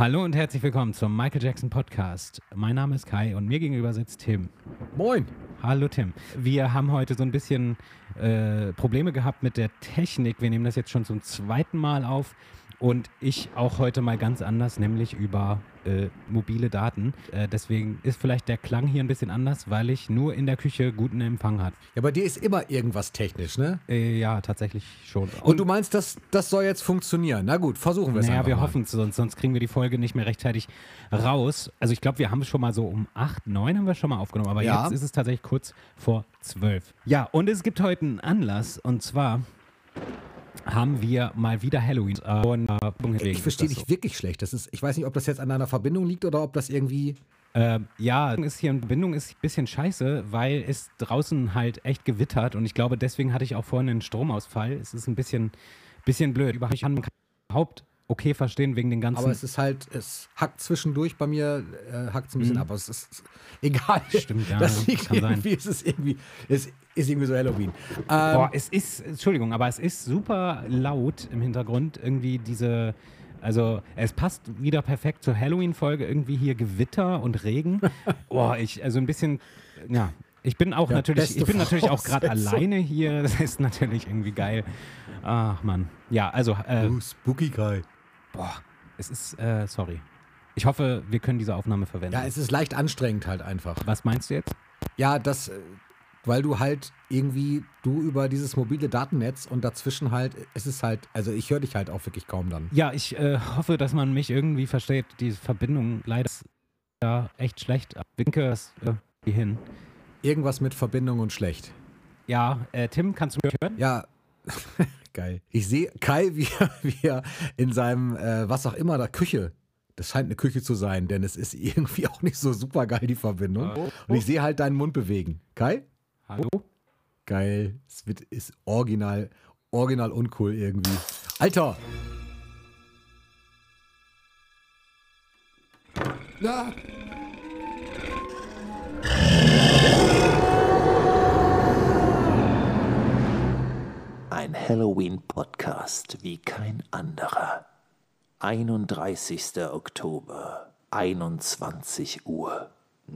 Hallo und herzlich willkommen zum Michael Jackson Podcast. Mein Name ist Kai und mir gegenüber sitzt Tim. Moin. Hallo Tim. Wir haben heute so ein bisschen äh, Probleme gehabt mit der Technik. Wir nehmen das jetzt schon zum zweiten Mal auf. Und ich auch heute mal ganz anders, nämlich über äh, mobile Daten. Äh, deswegen ist vielleicht der Klang hier ein bisschen anders, weil ich nur in der Küche guten Empfang hat. Ja, bei dir ist immer irgendwas technisch, ne? Äh, ja, tatsächlich schon. Und, Und, du meinst, das, das soll jetzt funktionieren? Na gut, versuchen wir es naja, einfach wir hoffen es, sonst, sonst kriegen wir die Folge nicht mehr rechtzeitig raus. Also ich glaube, wir haben es schon mal so um 8, 9 haben wir schon mal aufgenommen, aber Ja. jetzt ist es tatsächlich kurz vor 12. Ja, und es gibt heute einen Anlass und zwar haben wir mal wieder Halloween. Äh, und, äh, Ich verstehe dich wirklich schlecht. Das ist, ich weiß nicht, ob das jetzt an deiner Verbindung liegt oder ob das irgendwie. Ähm, ja, ist hier in Verbindung ist ein bisschen scheiße, weil es draußen halt echt gewittert und ich glaube, deswegen hatte ich auch vorhin einen Stromausfall. Es ist ein bisschen, bisschen blöd. Überhaupt okay verstehen wegen den ganzen. Aber es ist halt, es hackt zwischendurch bei mir, äh, hackt es ein bisschen ab. Aber es ist egal. Mhm. Stimmt, ja, Das liegt kann sein. irgendwie, es ist irgendwie, es ist irgendwie so Halloween. Ähm, Boah, es ist, Entschuldigung, aber es ist super laut im Hintergrund. Irgendwie diese, also es passt wieder perfekt zur Halloween-Folge. Irgendwie hier Gewitter und Regen. Boah, ich, also ein bisschen, ja. Ich bin auch Ja, natürlich, ich bin natürlich auch gerade alleine hier. Das ist natürlich irgendwie geil. Ach man. Ja, also, äh, oh, Spooky Guy. Boah, es ist, äh, sorry. Ich hoffe, wir können diese Aufnahme verwenden. Ja, es ist leicht anstrengend halt einfach. Was meinst du jetzt? Ja, das, äh, weil du halt irgendwie, du über dieses mobile Datennetz und dazwischen halt, es ist halt, also ich höre dich halt auch wirklich kaum dann. Ja, ich äh, hoffe, dass man mich irgendwie versteht. Die Verbindung leider ist ja echt schlecht. Winke es irgendwie hin. Irgendwas mit Verbindung und schlecht. Ja, äh, Tim, kannst du mich hören? Ja, geil. Ich sehe Kai, wie er, wie er in seinem, äh, was auch immer, der Küche, das scheint eine Küche zu sein, denn es ist irgendwie auch nicht so super geil, die Verbindung. Und ich sehe halt deinen Mund bewegen. Kai? Hallo? Geil. Es wird, ist original, original uncool irgendwie. Alter! Ja, Halloween-Podcast wie kein anderer. 31. Oktober, 21 Uhr.